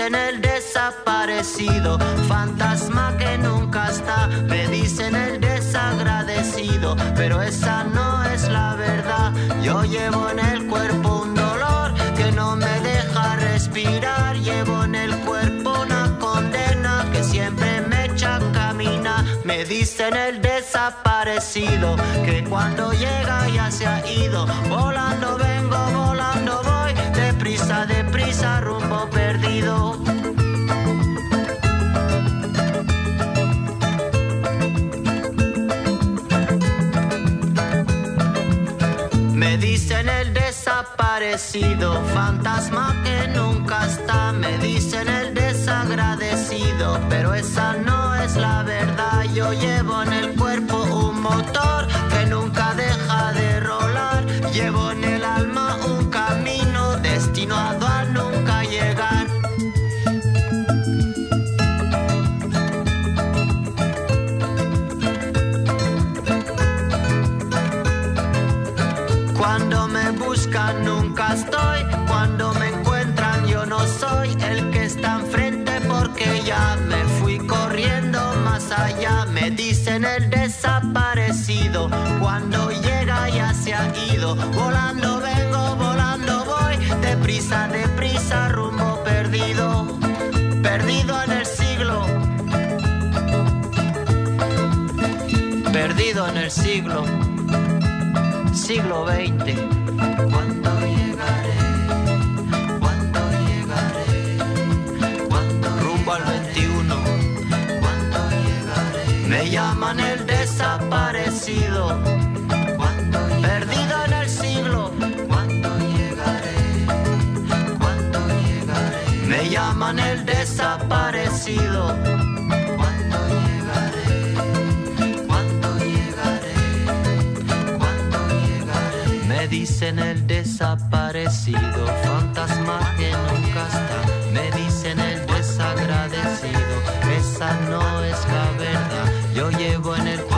Dicen el desaparecido, fantasma que nunca está, me dicen el desagradecido, pero esa no es la verdad, yo llevo en el cuerpo un dolor que no me deja respirar, llevo en el cuerpo una condena que siempre me echa a caminar, me dicen el desaparecido, que cuando llega ya se ha ido, volando vengo, volando voy, deprisa, deprisa, rumbo perdido. Me dicen el desaparecido, fantasma que nunca está. Me dicen el desagradecido, pero esa no es la verdad. Yo llevo deprisa, deprisa, rumbo perdido, perdido en el siglo. Perdido en el siglo siglo XX. ¿Cuándo llegaré? ¿Cuándo llegaré? ¿Cuándo rumbo al 21? ¿Cuándo llegaré? Me llaman el desaparecido. Me dicen el desaparecido, fantasma que nunca está. Me dicen el desagradecido, esa no es la verdad. Yo llevo en el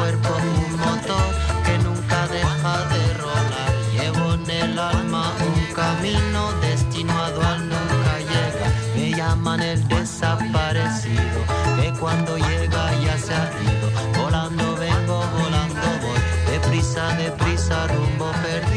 deprisa, rumbo perdido.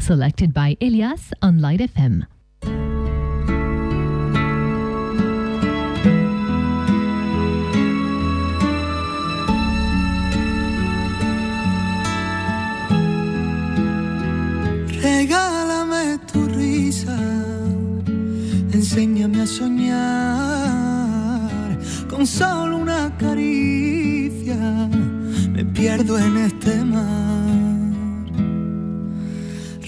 Selected by Elias on Light FM. Regálame tu risa, enséñame a soñar con solo una caricia. Me pierdo en este mar.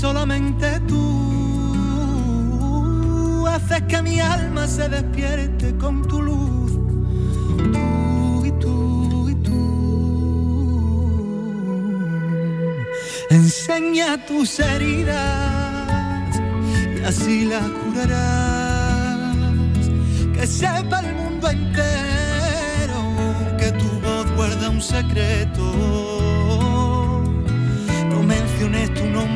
solamente tú. Haces que mi alma se despierte con tu luz. Tú y tú y tú. Enseña tus heridas así la curarás. Que sepa el mundo entero que tu voz guarda un secreto. No menciones tu nombre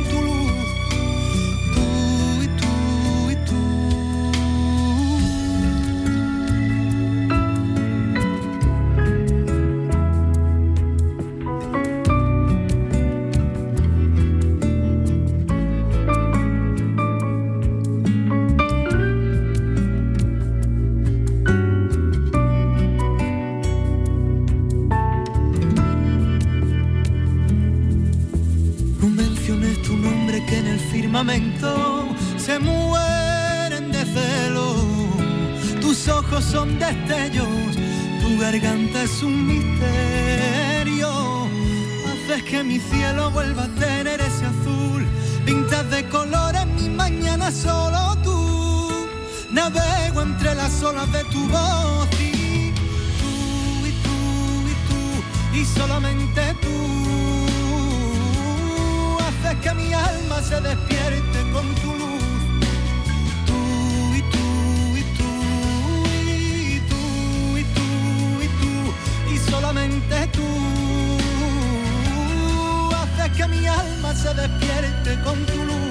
olas de tu y tú y tú y tú y solamente tú que mi alma se despierte con tu luz. Tú y tú y tú y tú y tú y tú y solamente tú haces que mi alma se despierte con tu luz.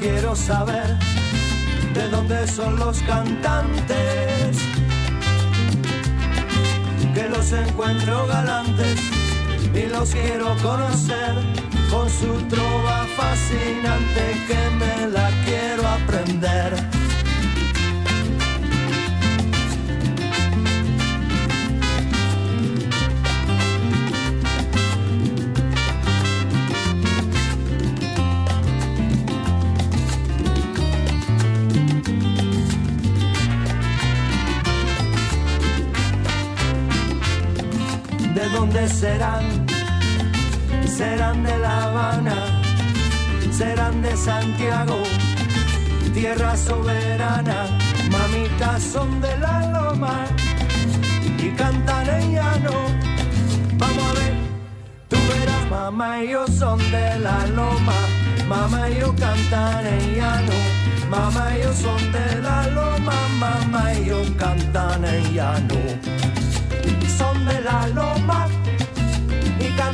Quiero saber de dónde son los cantantes, que los encuentro galantes y los quiero conocer con su trova fascinante que me la quiero aprender. Serán? Serán de La Habana, serán de Santiago, tierra soberana, mamitas son de la loma y cantan en llano. Vamos a ver, tú verás, mamá y yo son de la loma, mamá y yo cantan en llano. Mamá y yo son de la loma, mamá y yo cantan en llano. Son de la loma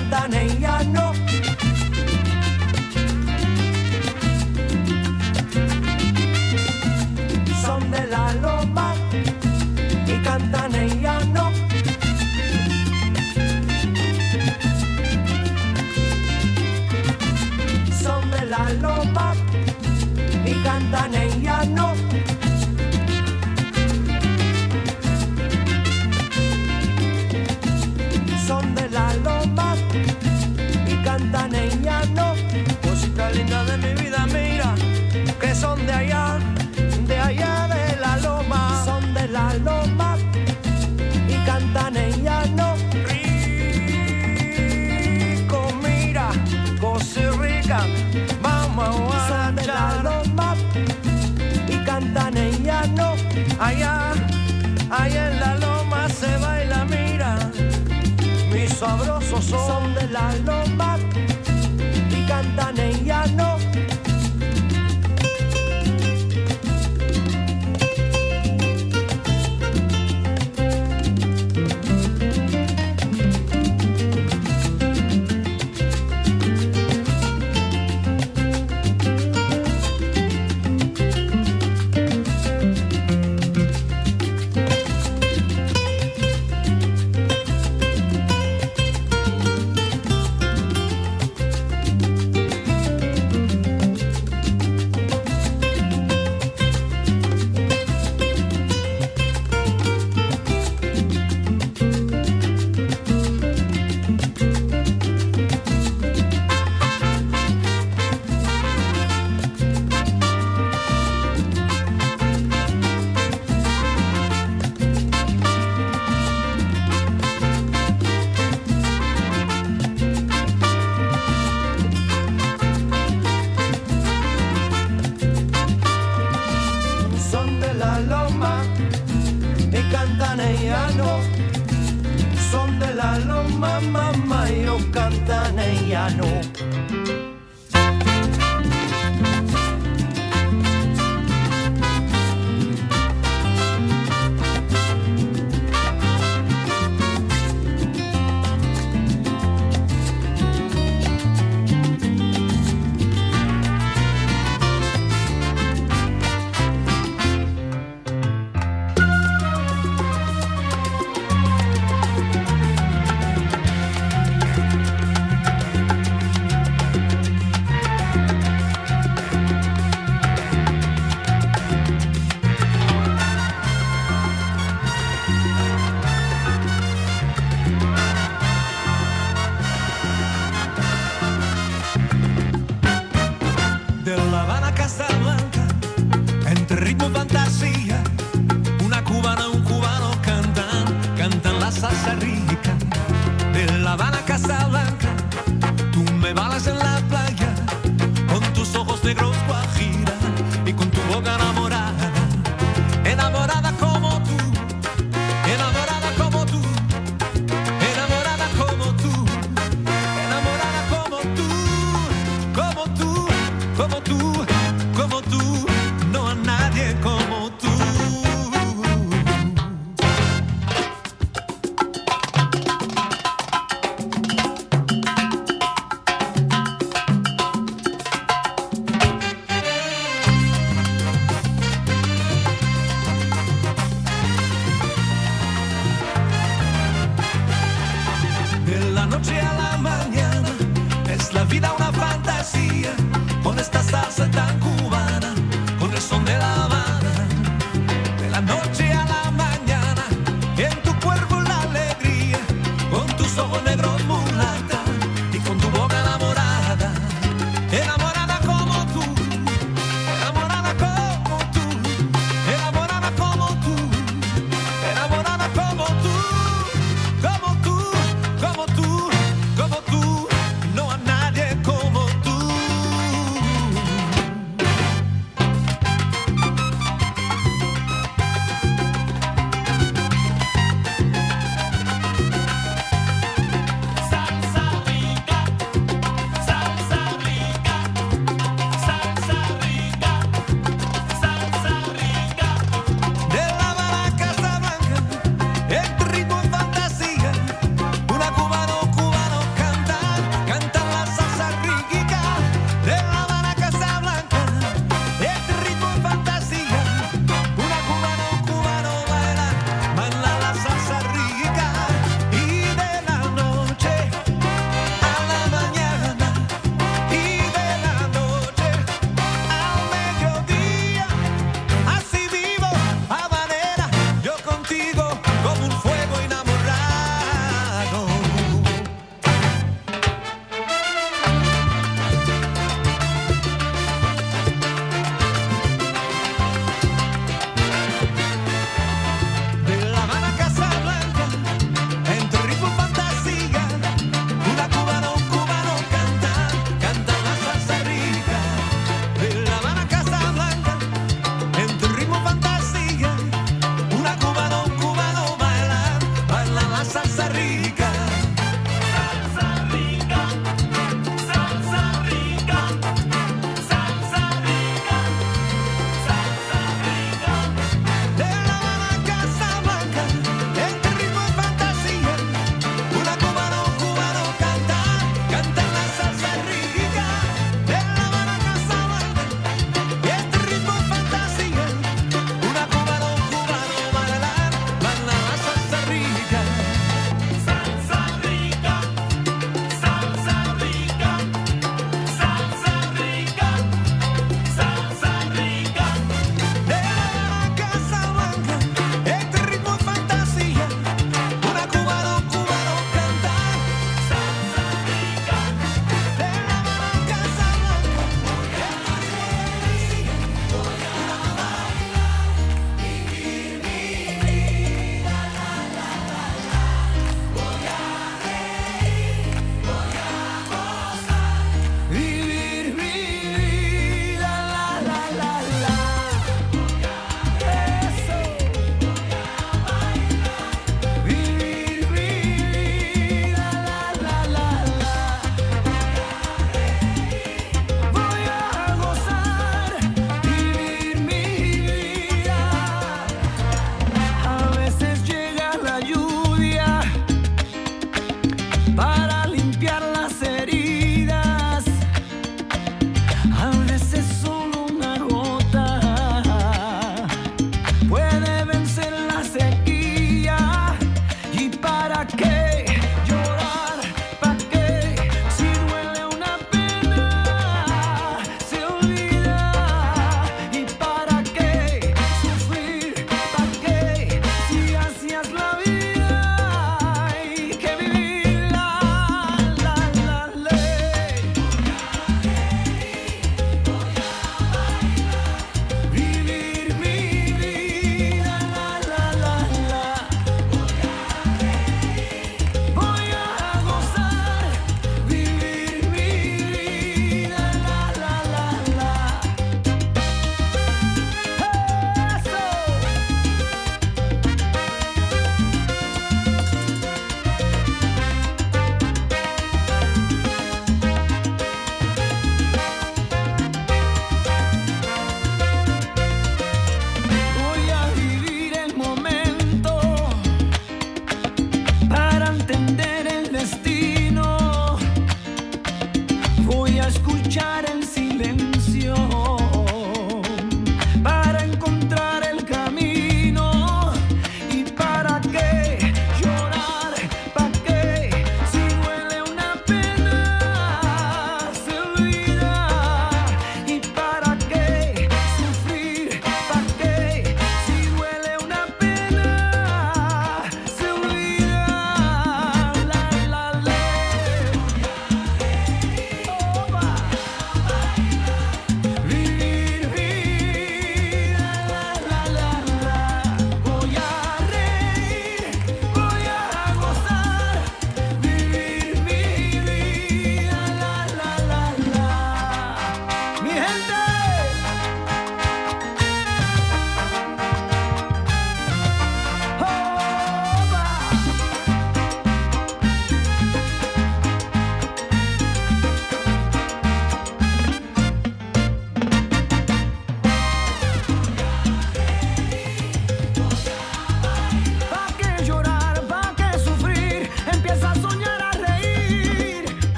cantan en llano.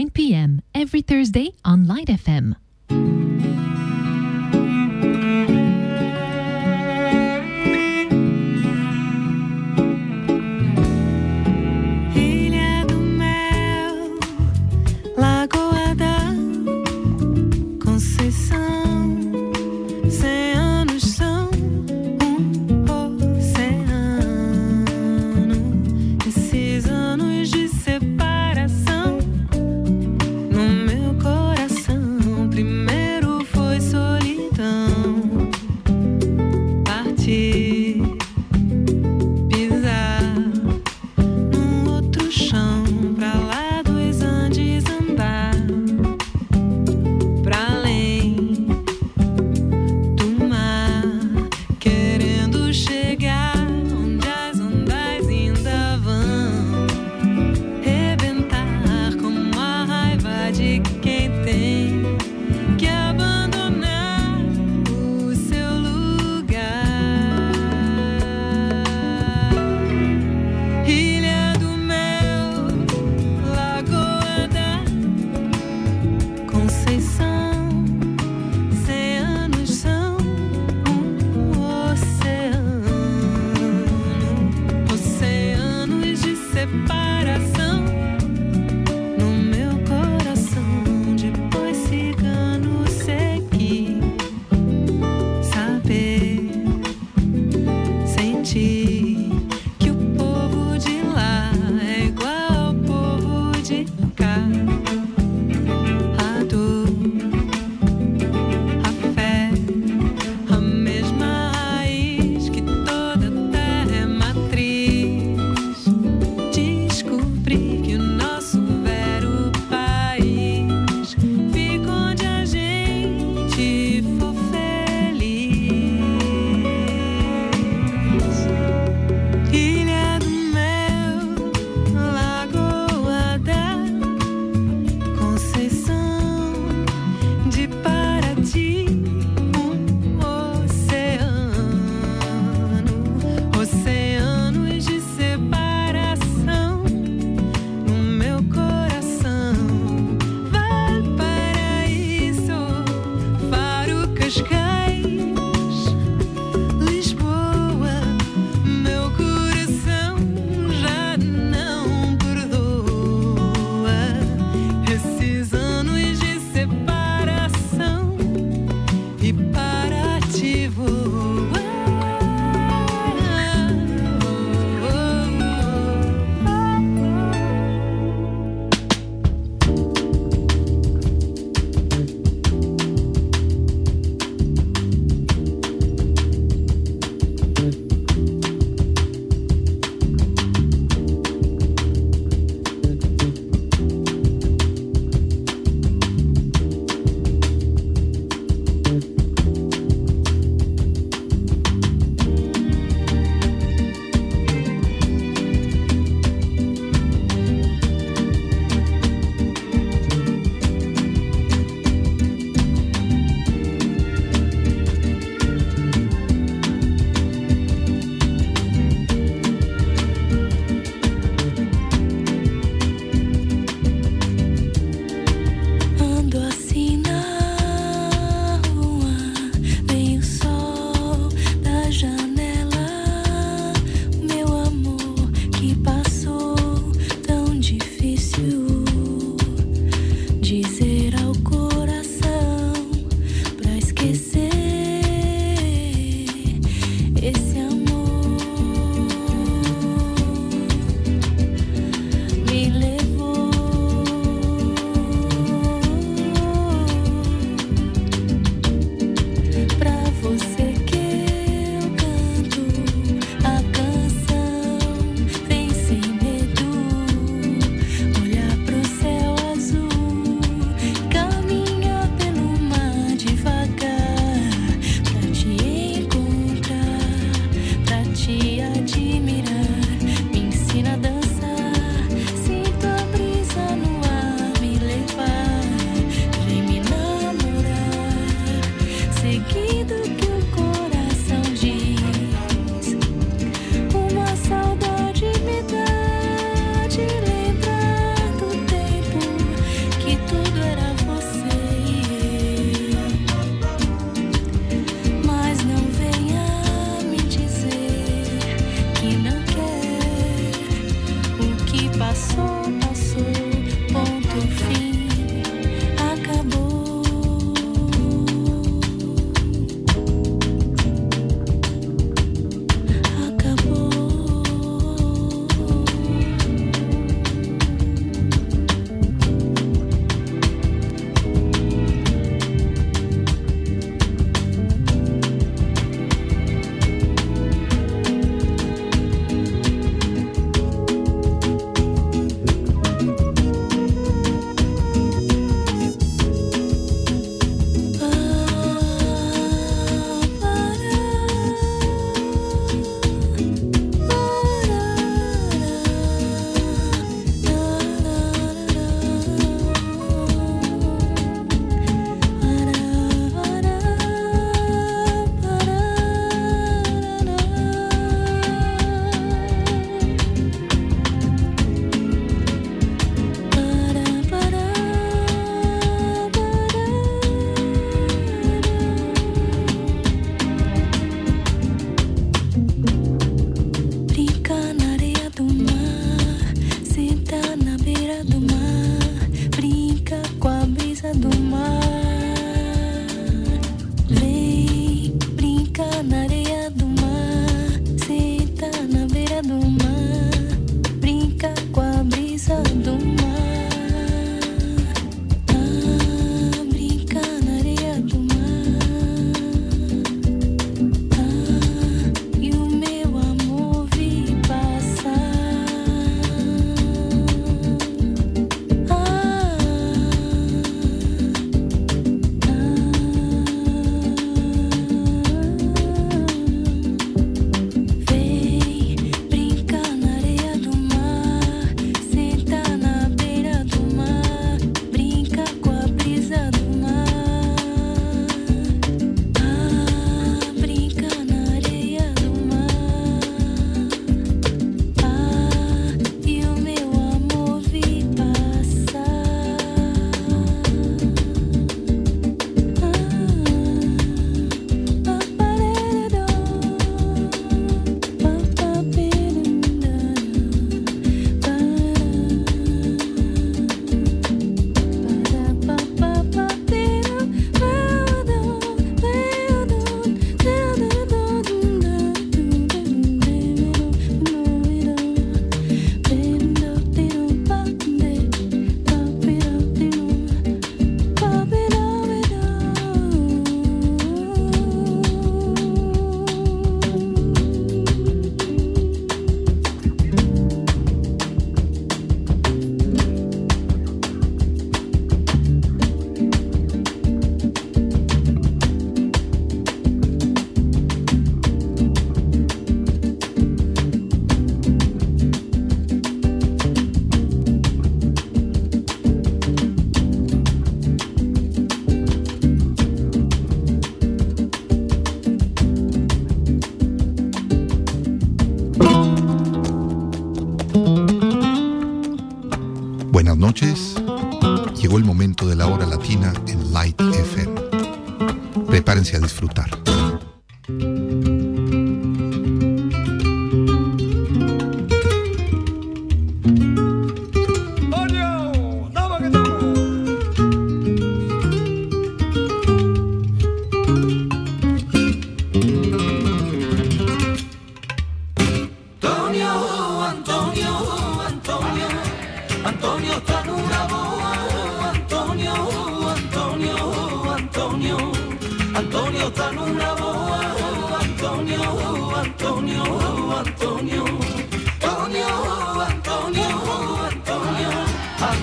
9 p.m. every Thursday on Light FM.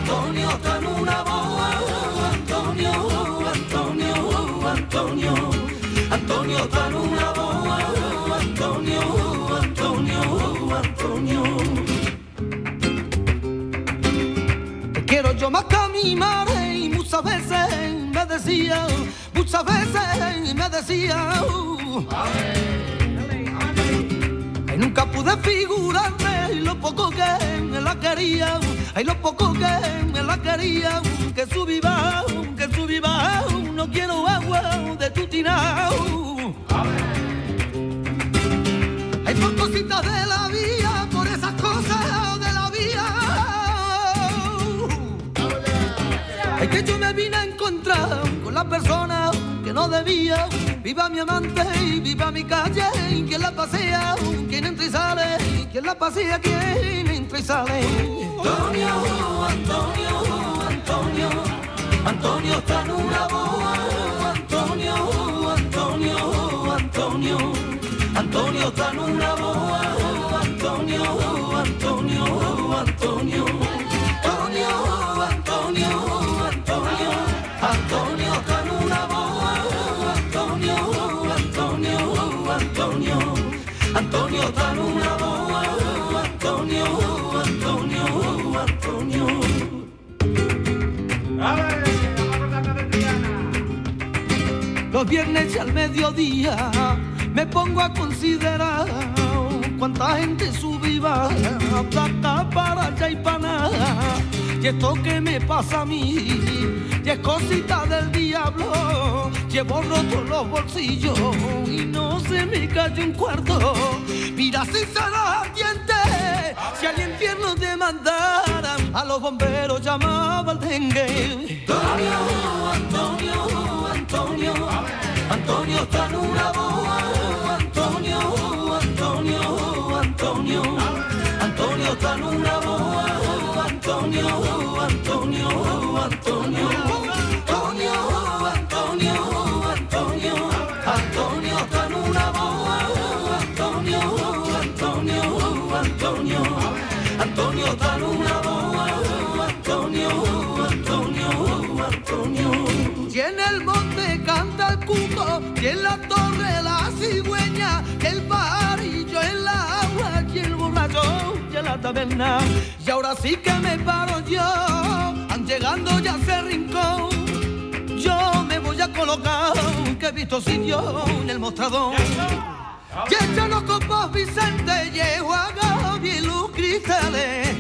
Antonio está una boa, Antonio, Antonio, Antonio, Antonio está una boa, Antonio, Antonio, Antonio. Te quiero yo más que y muchas veces me decía, muchas veces me decía. Uh. Nunca pude figurarme y lo poco que me la quería, ay, lo poco que me la quería, que subí bajo, que subí bajo, no quiero agua de tu tirao. Hay de la vida yo me vine a encontrar con la persona que no debía. Viva mi amante y viva mi calle. ¿Quién la pasea? ¿Quién entra y sale? ¿Quién la pasea? ¿Quién entra y sale? Antonio, Antonio, Antonio. Antonio está en una boa. Antonio, Antonio, Antonio. Antonio está en una boa. Viernes y al mediodía me pongo a considerar cuánta gente baja, plata para allá y para nada. Y esto que me pasa a mí, y es cosita del diablo. Llevo rotos los bolsillos y no se me cae un cuarto. Mira si se los atiende, si al infierno te mandaran, a los bomberos llamaba al dengue. Antonio, Antonio, Antonio, Antonio está en una boa. Antonio, Antonio, Antonio, Antonio está en una boa. Antonio, Antonio, Antonio, Antonio, y en la torre la cigüeña, y el pajarillo en la agua, y el borracho y en la taberna. Y ahora sí que me paro yo, han llegando ya a ese rincón. Yo me voy a colocar, que he visto sitio en el mostrador. Y echan los copos Vicente, llevo a y luz cristales,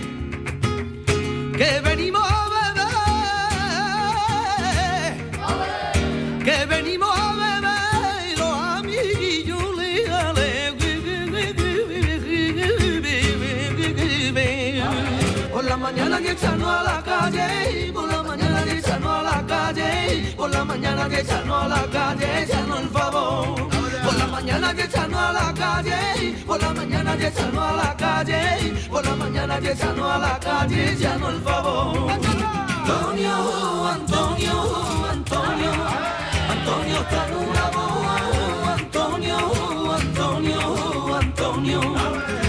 que venimos que echarnos a la calle, echarnos el favor. Por la mañana que echarnos a la calle, por la mañana que echarnos a la calle, por la mañana que echarnos a la calle, echarnos el favor. Antonio, Antonio, Antonio, Antonio está en una boa. Antonio, Antonio, Antonio, Antonio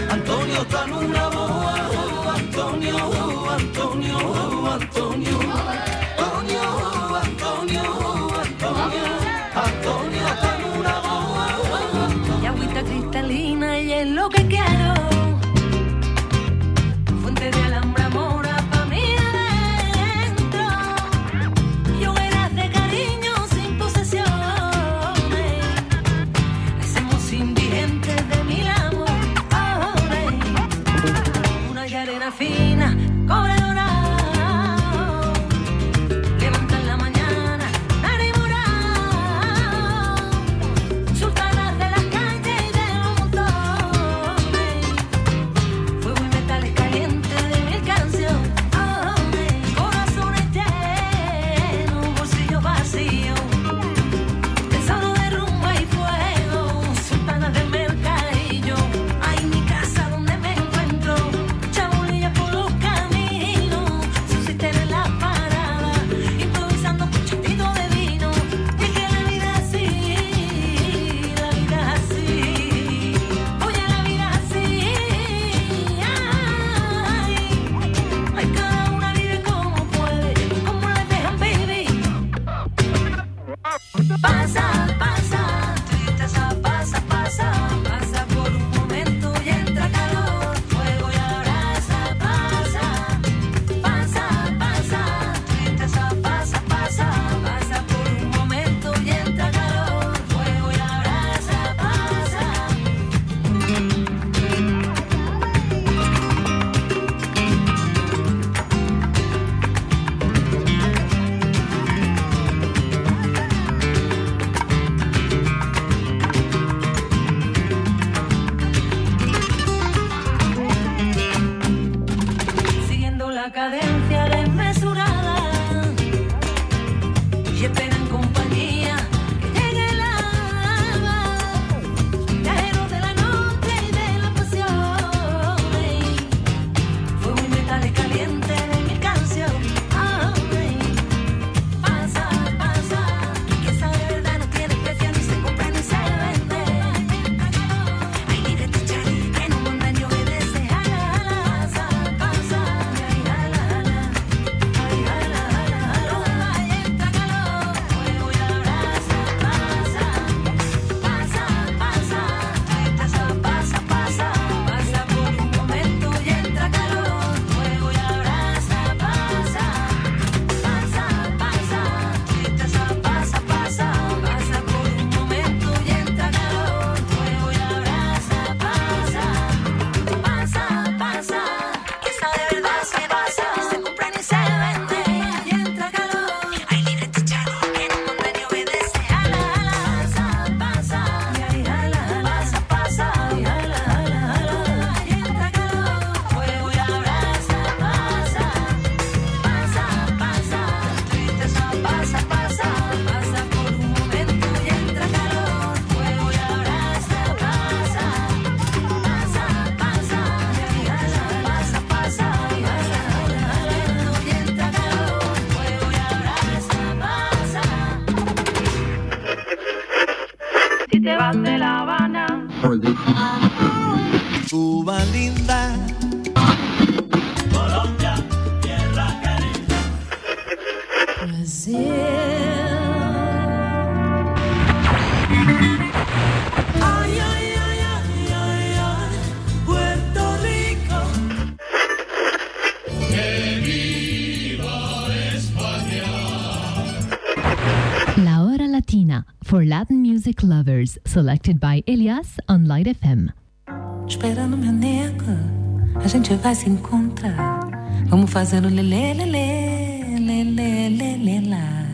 music lovers, selected by Elias on Light FM. Esperando meu nego, a gente vai se encontrar. Vamos fazendo lelê, lelê, lelê, lelê, lá.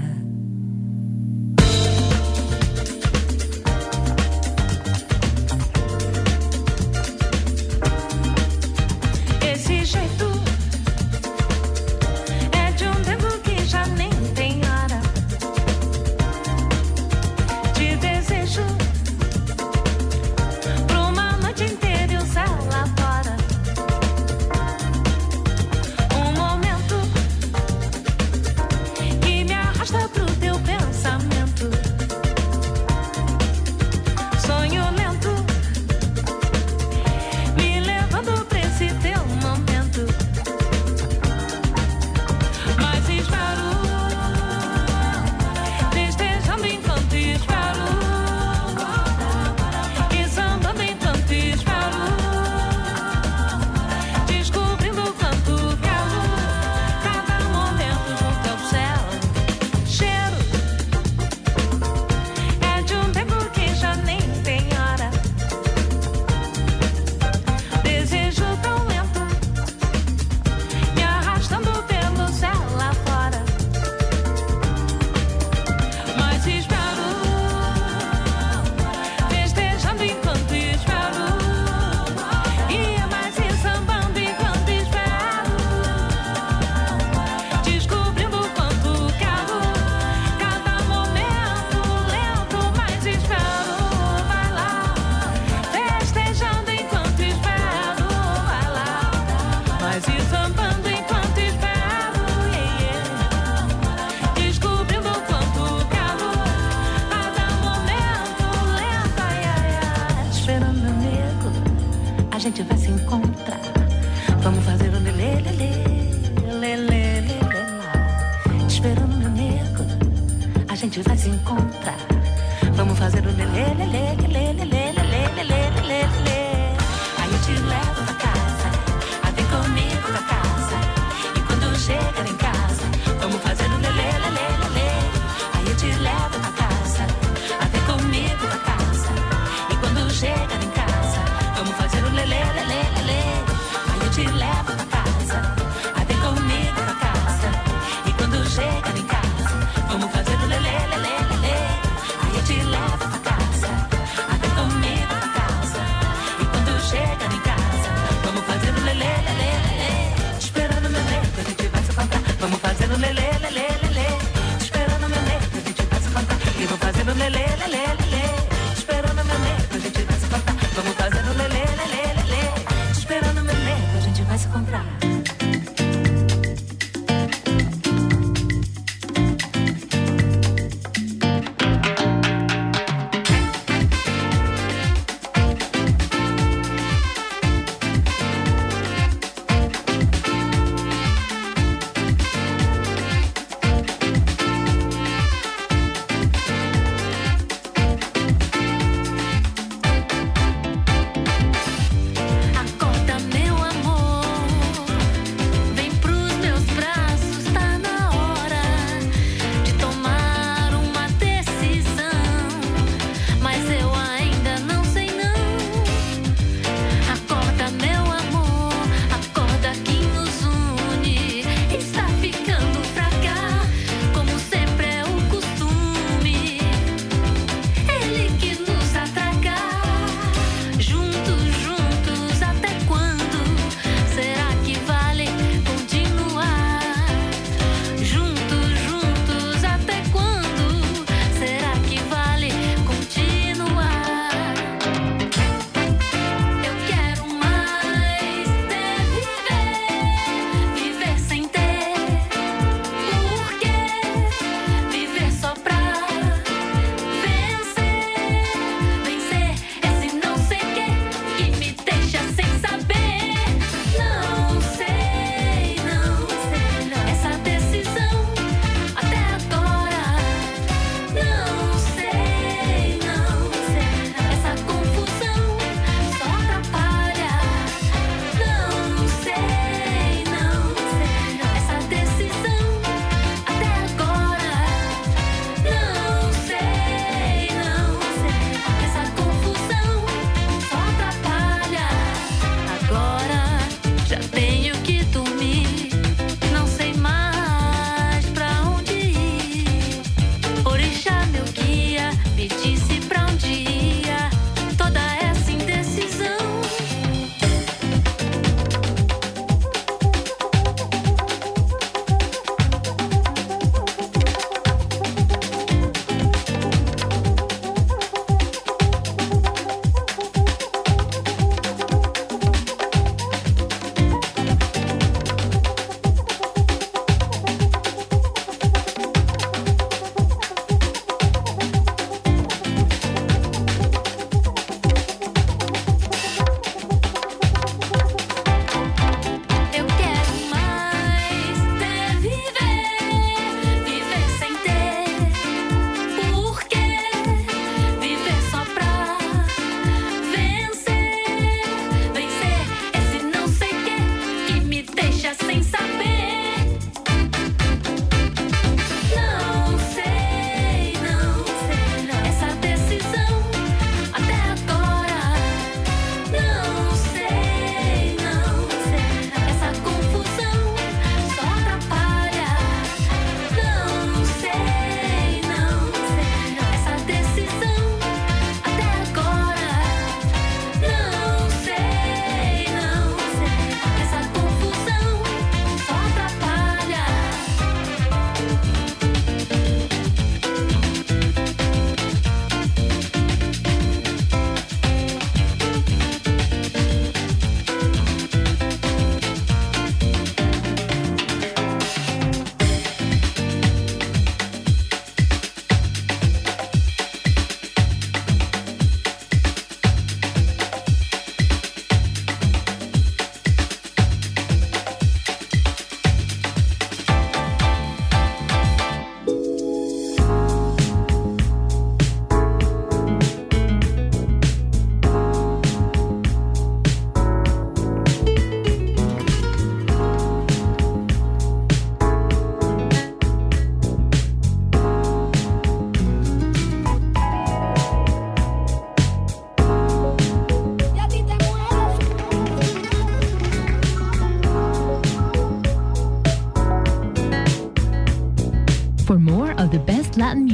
gente vai se encontrar.